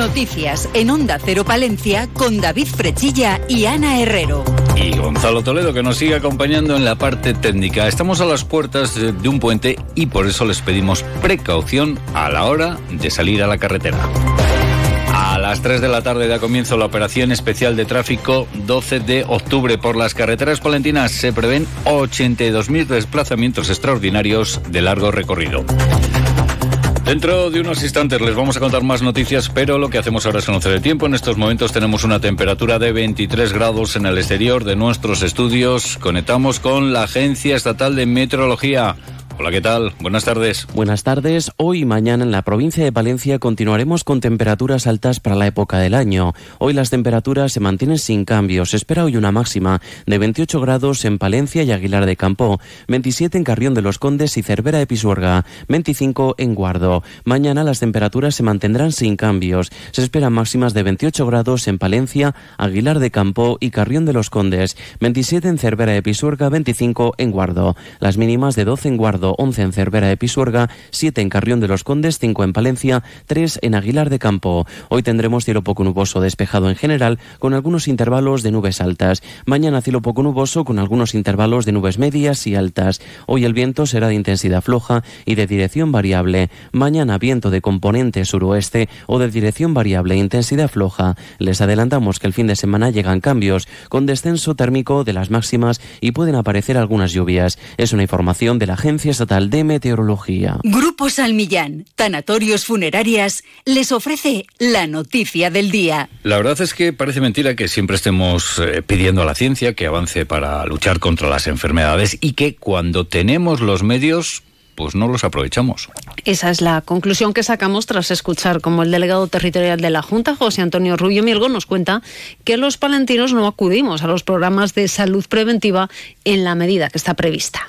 Noticias en Onda Cero Palencia con David Frechilla y Ana Herrero. Y Gonzalo Toledo que nos sigue acompañando en la parte técnica. Estamos a las puertas de un puente y por eso les pedimos precaución a la hora de salir a la carretera. A las 3 de la tarde da comienzo la operación especial de tráfico 12 de octubre. Por las carreteras palentinas se prevén 82.000 desplazamientos extraordinarios de largo recorrido. Dentro de unos instantes les vamos a contar más noticias, pero lo que hacemos ahora es conocer el tiempo. En estos momentos tenemos una temperatura de 23 grados en el exterior de nuestros estudios. Conectamos con la Agencia Estatal de Meteorología. Hola, ¿qué tal? Buenas tardes. Buenas tardes. Hoy y mañana en la provincia de Valencia continuaremos con temperaturas altas para la época del año. Hoy las temperaturas se mantienen sin cambios. Se espera hoy una máxima de 28 grados en Palencia y Aguilar de Campo, 27 en Carrión de los Condes y Cervera de Pisuerga, 25 en Guardo. Mañana las temperaturas se mantendrán sin cambios. Se esperan máximas de 28 grados en Palencia, Aguilar de Campo y Carrión de los Condes, 27 en Cervera de Pisuerga, 25 en Guardo. Las mínimas de 12 en Guardo 11 en Cervera de Pisuerga, 7 en Carrión de los Condes, 5 en Palencia, 3 en Aguilar de Campo. Hoy tendremos cielo poco nuboso despejado en general, con algunos intervalos de nubes altas. Mañana cielo poco nuboso con algunos intervalos de nubes medias y altas. Hoy el viento será de intensidad floja y de dirección variable. Mañana viento de componente suroeste o de dirección variable e intensidad floja. Les adelantamos que el fin de semana llegan cambios, con descenso térmico de las máximas y pueden aparecer algunas lluvias. Es una información de la Agencia Estatal de Meteorología. Grupo Salmillán, Tanatorios Funerarias, les ofrece la noticia del día. La verdad es que parece mentira que siempre estemos eh, pidiendo a la ciencia que avance para luchar contra las enfermedades y que cuando tenemos los medios pues no los aprovechamos. Esa es la conclusión que sacamos tras escuchar como el delegado territorial de la Junta, José Antonio Rubio Mielgo, nos cuenta que los palentinos no acudimos a los programas de salud preventiva en la medida que está prevista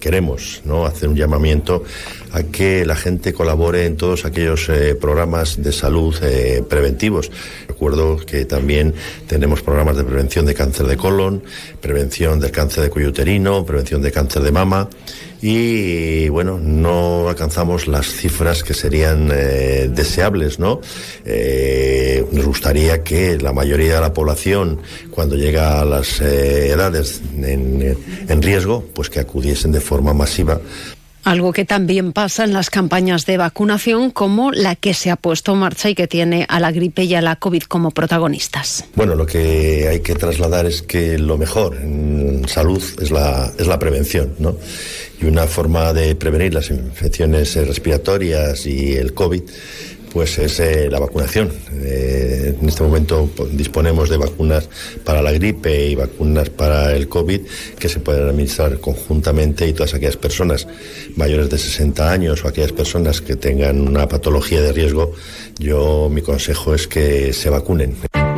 queremos hacer un llamamiento a que la gente colabore en todos aquellos eh, programas de salud eh, preventivos. Recuerdo que también tenemos programas de prevención de cáncer de colon, prevención del cáncer de cuello uterino, prevención de cáncer de mama y bueno, no alcanzamos las cifras que serían eh, deseables, ¿no? Eh, nos gustaría que la mayoría de la población, cuando llega a las eh, edades en, en riesgo, pues que acudiesen de forma masiva algo que también pasa en las campañas de vacunación como la que se ha puesto en marcha y que tiene a la gripe y a la COVID como protagonistas. Bueno, lo que hay que trasladar es que lo mejor en salud es la, es la prevención, ¿no? Y una forma de prevenir las infecciones respiratorias y el COVID pues es eh, la vacunación. Eh, en este momento pues, disponemos de vacunas para la gripe y vacunas para el COVID que se pueden administrar conjuntamente y todas aquellas personas mayores de 60 años o aquellas personas que tengan una patología de riesgo, yo mi consejo es que se vacunen.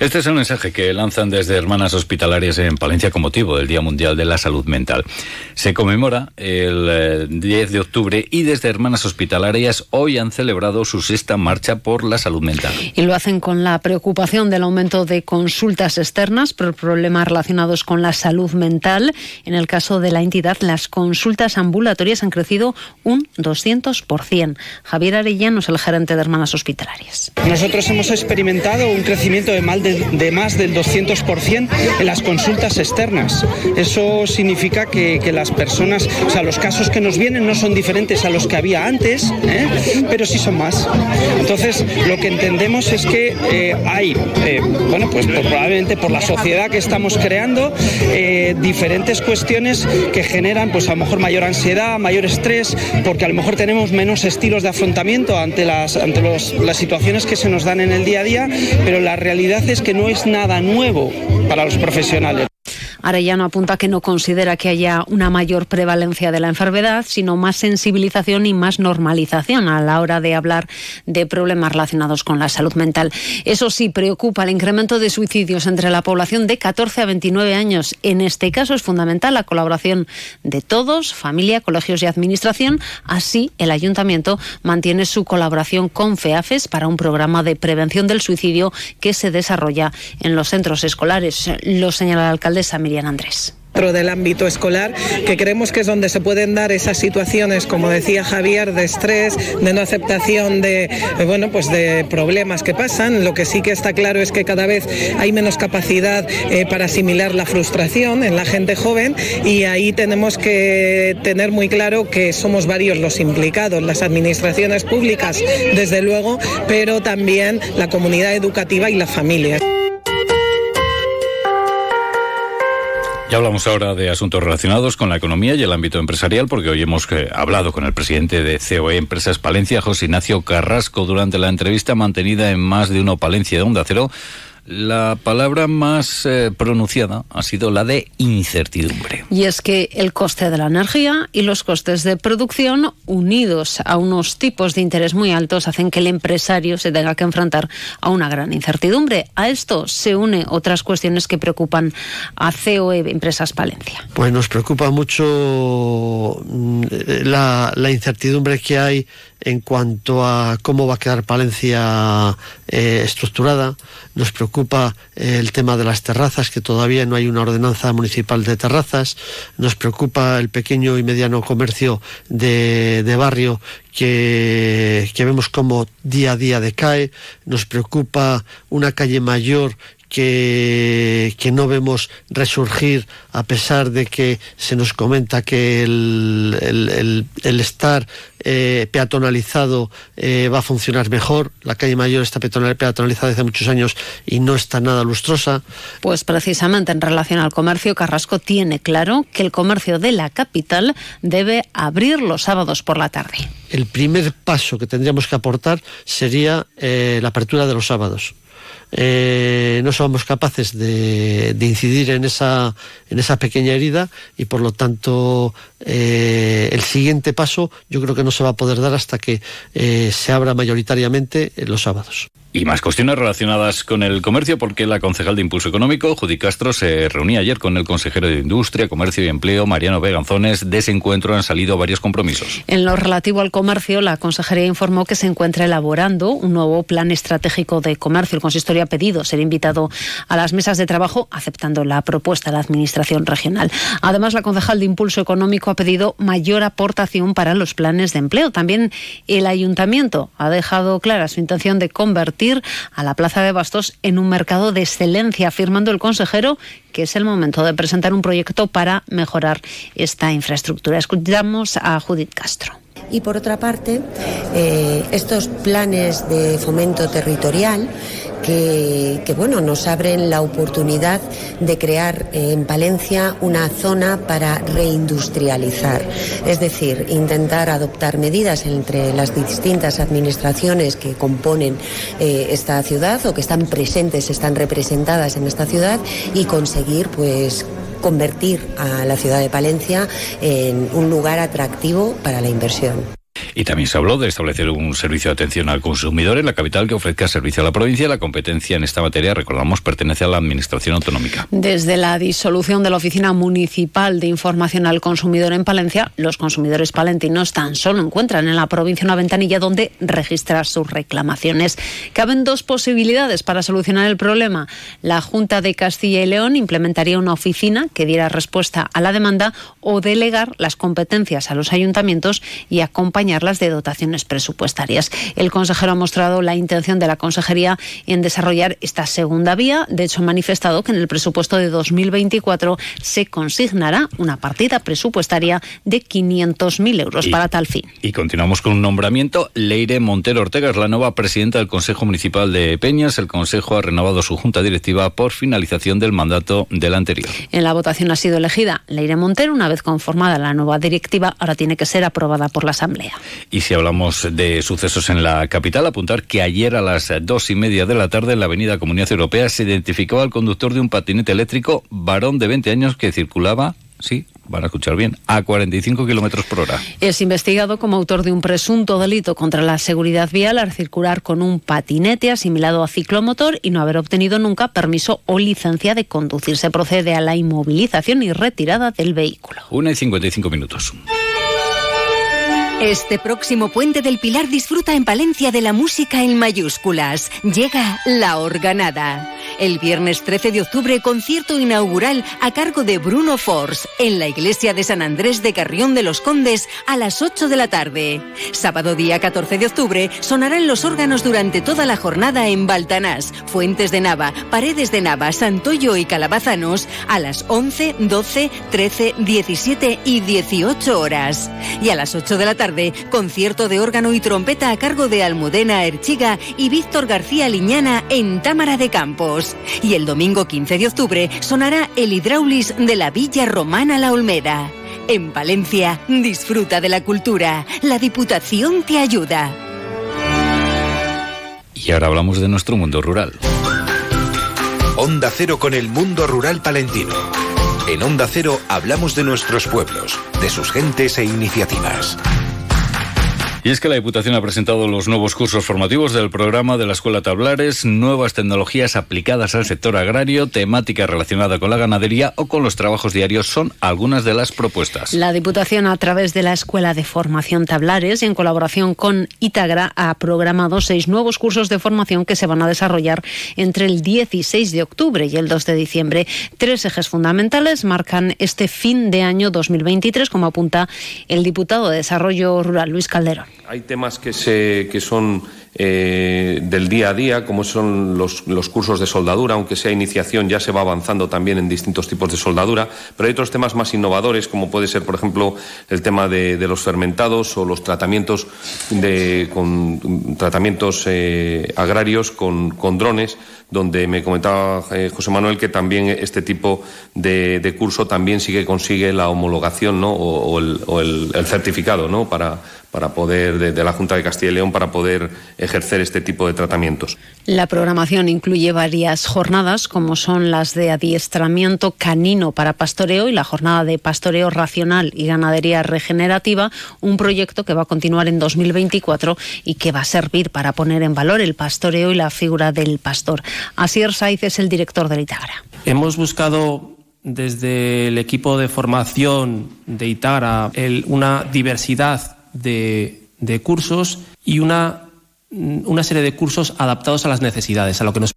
Este es el mensaje que lanzan desde Hermanas Hospitalarias en Palencia con motivo del Día Mundial de la Salud Mental. Se conmemora el 10 eh, de octubre y desde Hermanas Hospitalarias hoy han celebrado su sexta marcha por la salud mental. Y lo hacen con la preocupación del aumento de consultas externas por problemas relacionados con la salud mental. En el caso de la entidad, las consultas ambulatorias han crecido un 200%. Javier Arellano es el gerente de Hermanas Hospitalarias. Nosotros hemos experimentado un crecimiento de mal de de, más del 200% en las consultas externas. Eso significa que, las personas, o sea, los casos que nos vienen no son diferentes a los que había antes, ¿eh? pero sí son más. Entonces, lo que entendemos es que eh, hay, eh, bueno, pues probablemente por la sociedad que estamos creando, diferentes cuestiones que generan, pues a lo mejor mayor ansiedad, mayor estrés, porque a lo mejor tenemos menos estilos de afrontamiento ante las, ante las situaciones que se nos dan en el día a día, pero la realidad es que no es nada nuevo para los profesionales. Arellano apunta que no considera que haya una mayor prevalencia de la enfermedad, sino más sensibilización y más normalización a la hora de hablar de problemas relacionados con la salud mental. Eso sí, preocupa el incremento de suicidios entre la población de 14 a 29 años. En este caso es fundamental la colaboración de todos, familia, colegios y administración. Así, el ayuntamiento mantiene su colaboración con FEAFES para un programa de prevención del suicidio que se desarrolla en los centros escolares. Lo señala la alcaldesa Del ámbito escolar, que creemos que es donde se pueden dar esas situaciones, como decía Javier, de estrés, de no aceptación de, eh, bueno, pues de problemas que pasan. Lo que sí que está claro es que cada vez hay menos capacidad eh, para asimilar la frustración en la gente joven y ahí tenemos que tener muy claro que somos varios los implicados, las administraciones públicas, desde luego, pero también la comunidad educativa y la familia. Ya hablamos ahora de asuntos relacionados con la economía y el ámbito empresarial, porque hoy hemos eh, hablado con el presidente de COE Empresas Palencia, José Ignacio Carrasco, durante la entrevista mantenida en más de uno Palencia de Onda Cero la palabra más eh, pronunciada ha sido la de incertidumbre. Y es que el coste de la energía y los costes de producción, unidos a unos tipos de interés muy altos, hacen que el empresario se tenga que enfrentar a una gran incertidumbre. A esto se une otras cuestiones que preocupan a COE Empresas Palencia. Pues nos preocupa mucho mm, la, la incertidumbre que hay en cuanto a cómo va a quedar Palencia eh, estructurada. Nos preocupa eh, el tema de las terrazas, que todavía no hay una ordenanza municipal de terrazas. Nos preocupa el pequeño y mediano comercio de, barrio que, que vemos como día a día decae. Nos preocupa una calle mayor que, que, no vemos resurgir a pesar de que se nos comenta que el, el, el, estar eh, peatonalizado eh, va a funcionar mejor. La calle Mayor está peatonalizada desde muchos años y no está nada lustrosa. Pues precisamente en relación al comercio, Carrasco tiene claro que el comercio de la capital debe abrir los sábados por la tarde. El primer paso que tendríamos que aportar sería eh, la apertura de los sábados eh, no somos capaces de, incidir en esa, en esa pequeña herida y por lo tanto eh, el siguiente paso yo creo que no se va a poder dar hasta que eh, se abra mayoritariamente los sábados. Y más cuestiones relacionadas con el comercio, porque la concejal de Impulso Económico, Judy Castro, se reunía ayer con el consejero de Industria, Comercio y Empleo, Mariano Veganzones. De ese encuentro han salido varios compromisos. En lo relativo al comercio, la consejería informó que se encuentra elaborando un nuevo plan estratégico de comercio. El consistorio ha pedido ser invitado a las mesas de trabajo, aceptando la propuesta de la Administración regional. Además, la concejal de Impulso Económico ha pedido mayor aportación para los planes de empleo. También el ayuntamiento ha dejado clara su intención de convertir a la Plaza de Bastos en un mercado de excelencia, afirmando el consejero que es el momento de presentar un proyecto para mejorar esta infraestructura. Escuchamos a Judith Castro. Y por otra parte, eh, estos planes de fomento territorial que, bueno, nos abren la oportunidad de crear eh, en Palencia una zona para reindustrializar. Es decir, intentar adoptar medidas entre las distintas administraciones que componen eh, esta ciudad o que están presentes, están representadas en esta ciudad y conseguir pues convertir a la ciudad de Palencia en un lugar atractivo para la inversión. Y también se habló de establecer un servicio de atención al consumidor en la capital que ofrezca servicio a la provincia. La competencia en esta materia, recordamos, pertenece a la Administración Autonómica. Desde la disolución de la Oficina Municipal de Información al Consumidor en Palencia, los consumidores palentinos tan solo encuentran en la provincia una ventanilla donde registrar sus reclamaciones. Caben dos posibilidades para solucionar el problema. La Junta de Castilla y León implementaría una oficina que diera respuesta a la demanda o delegar las competencias a los ayuntamientos y acompañar de dotaciones presupuestarias. El consejero ha mostrado la intención de la consejería en desarrollar esta segunda vía. De hecho, ha manifestado que en el presupuesto de 2024 se consignará una partida presupuestaria de 500.000 euros para tal fin. Y continuamos con un nombramiento. Leire Montero Ortega es la nueva presidenta del Consejo Municipal de Peñas. El Consejo ha renovado su junta directiva por finalización del mandato del anterior. En la votación ha sido elegida Leire Montero. Una vez conformada la nueva directiva, ahora tiene que ser aprobada por la Asamblea. Y si hablamos de sucesos en la capital, apuntar que ayer a las dos y media de la tarde en la avenida Comunidad Europea se identificaba al conductor de un patinete eléctrico, varón de 20 años que circulaba, sí, van a escuchar bien, a 45 kilómetros por hora. Es investigado como autor de un presunto delito contra la seguridad vial al circular con un patinete asimilado a ciclomotor y no haber obtenido nunca permiso o licencia de conducir. Se procede a la inmovilización y retirada del vehículo. Una y 55 minutos. Este próximo puente del Pilar disfruta en Palencia de la música en mayúsculas. Llega La Organada. El viernes 13 de octubre, concierto inaugural a cargo de Bruno Force en la iglesia de San Andrés de Carrión de los Condes a las 8 de la tarde. Sábado día 14 de octubre sonarán los órganos durante toda la jornada en Baltanás, Fuentes de Nava, Paredes de Nava, Santoyo y Calabazanos a las 11, 12, 13, 17 y 18 horas. Y a las 8 de la tarde, concierto de órgano y trompeta a cargo de Almudena Erchiga y Víctor García Liñana en Támara de Campos. Y el domingo 15 de octubre sonará el Hidraulis de la Villa Romana La Olmeda. En Valencia, disfruta de la cultura. La Diputación te ayuda. Y ahora hablamos de nuestro mundo rural. Onda Cero con el mundo rural palentino. En Onda Cero hablamos de nuestros pueblos, de sus gentes e iniciativas. Y es que la Diputación ha presentado los nuevos cursos formativos del programa de la Escuela Tablares, nuevas tecnologías aplicadas al sector agrario, temática relacionada con la ganadería o con los trabajos diarios son algunas de las propuestas. La Diputación, a través de la Escuela de Formación Tablares, en colaboración con Itagra, ha programado seis nuevos cursos de formación que se van a desarrollar entre el 16 de octubre y el 2 de diciembre. Tres ejes fundamentales marcan este fin de año 2023, como apunta el diputado de Desarrollo Rural, Luis Calderón. Hay temas que, se, que son eh, del día a día, como son los, los, cursos de soldadura, aunque sea iniciación, ya se va avanzando también en distintos tipos de soldadura, pero hay otros temas más innovadores, como puede ser, por ejemplo, el tema de, los fermentados o los tratamientos, de, con, tratamientos eh, agrarios con, con drones donde me comentaba eh, José Manuel que también este tipo de, de, curso también sí que consigue la homologación ¿no? o, o, el, o el, el, certificado ¿no? para, para poder, de, de, la Junta de Castilla y León, para poder ejercer este tipo de tratamientos. La programación incluye varias jornadas, como son las de adiestramiento canino para pastoreo y la jornada de pastoreo racional y ganadería regenerativa, un proyecto que va a continuar en 2024 y que va a servir para poner en valor el pastoreo y la figura del pastor. Asier Saiz es el director del Itagra. Hemos buscado desde el equipo de formación de Itagra el, una diversidad de, de cursos y una, una serie de cursos adaptados a las necesidades, a lo que nos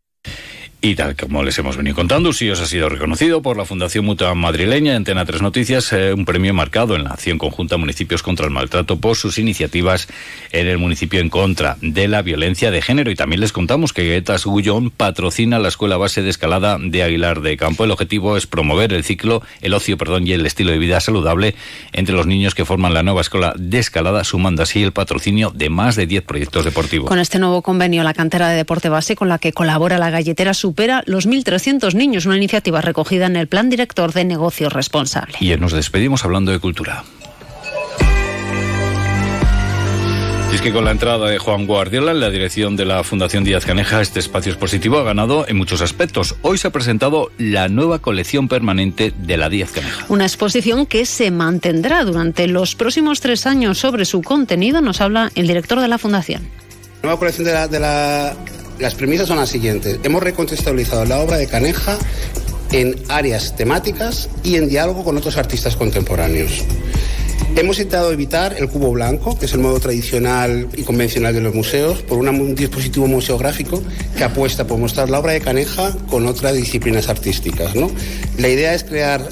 y tal como les hemos venido contando, os ha sido reconocido por la Fundación Mutua Madrileña, Antena 3 Noticias, eh, un premio marcado en la acción conjunta Municipios contra el Maltrato por sus iniciativas en el municipio en contra de la violencia de género. Y también les contamos que Guetas Gullón patrocina la Escuela Base de Escalada de Aguilar de Campo. El objetivo es promover el ciclo, el ocio, perdón, y el estilo de vida saludable entre los niños que forman la nueva Escuela de Escalada, sumando así el patrocinio de más de 10 proyectos deportivos. Con este nuevo convenio, la cantera de deporte base con la que colabora la galletera supera los 1.300 niños, una iniciativa recogida en el Plan Director de Negocio Responsable. Y nos despedimos hablando de cultura. Y es que con la entrada de Juan Guardiola en la dirección de la Fundación Díaz Caneja, este espacio expositivo ha ganado en muchos aspectos. Hoy se ha presentado la nueva colección permanente de la Díaz Caneja. Una exposición que se mantendrá durante los próximos tres años. Sobre su contenido nos habla el director de la Fundación. La nueva colección de la, de la las premisas son las siguientes. Hemos recontextualizado la obra de Caneja en áreas temáticas y en diálogo con otros artistas contemporáneos. Hemos intentado evitar el cubo blanco, que es el modo tradicional y convencional de los museos, por un dispositivo museográfico que apuesta por mostrar la obra de Caneja con otras disciplinas artísticas. ¿no? La idea es crear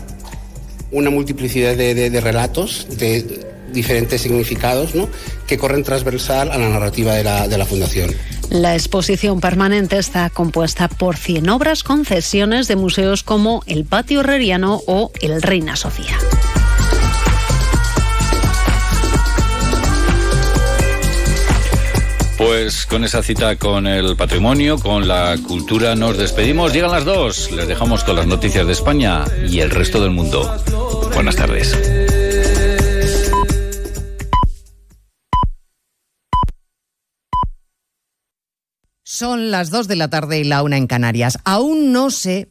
una multiplicidad de, de, de relatos, de diferentes significados, ¿no? que corren transversal a la narrativa de la, de la Fundación. La exposición permanente está compuesta por 100 obras con cesiones de museos como el Patio Herreriano o el Reina Sofía. Pues con esa cita con el patrimonio, con la cultura, nos despedimos. Llegan las dos. Les dejamos con las noticias de España y el resto del mundo. Buenas tardes. Son las 2 de la tarde y la una en Canarias. Aún no se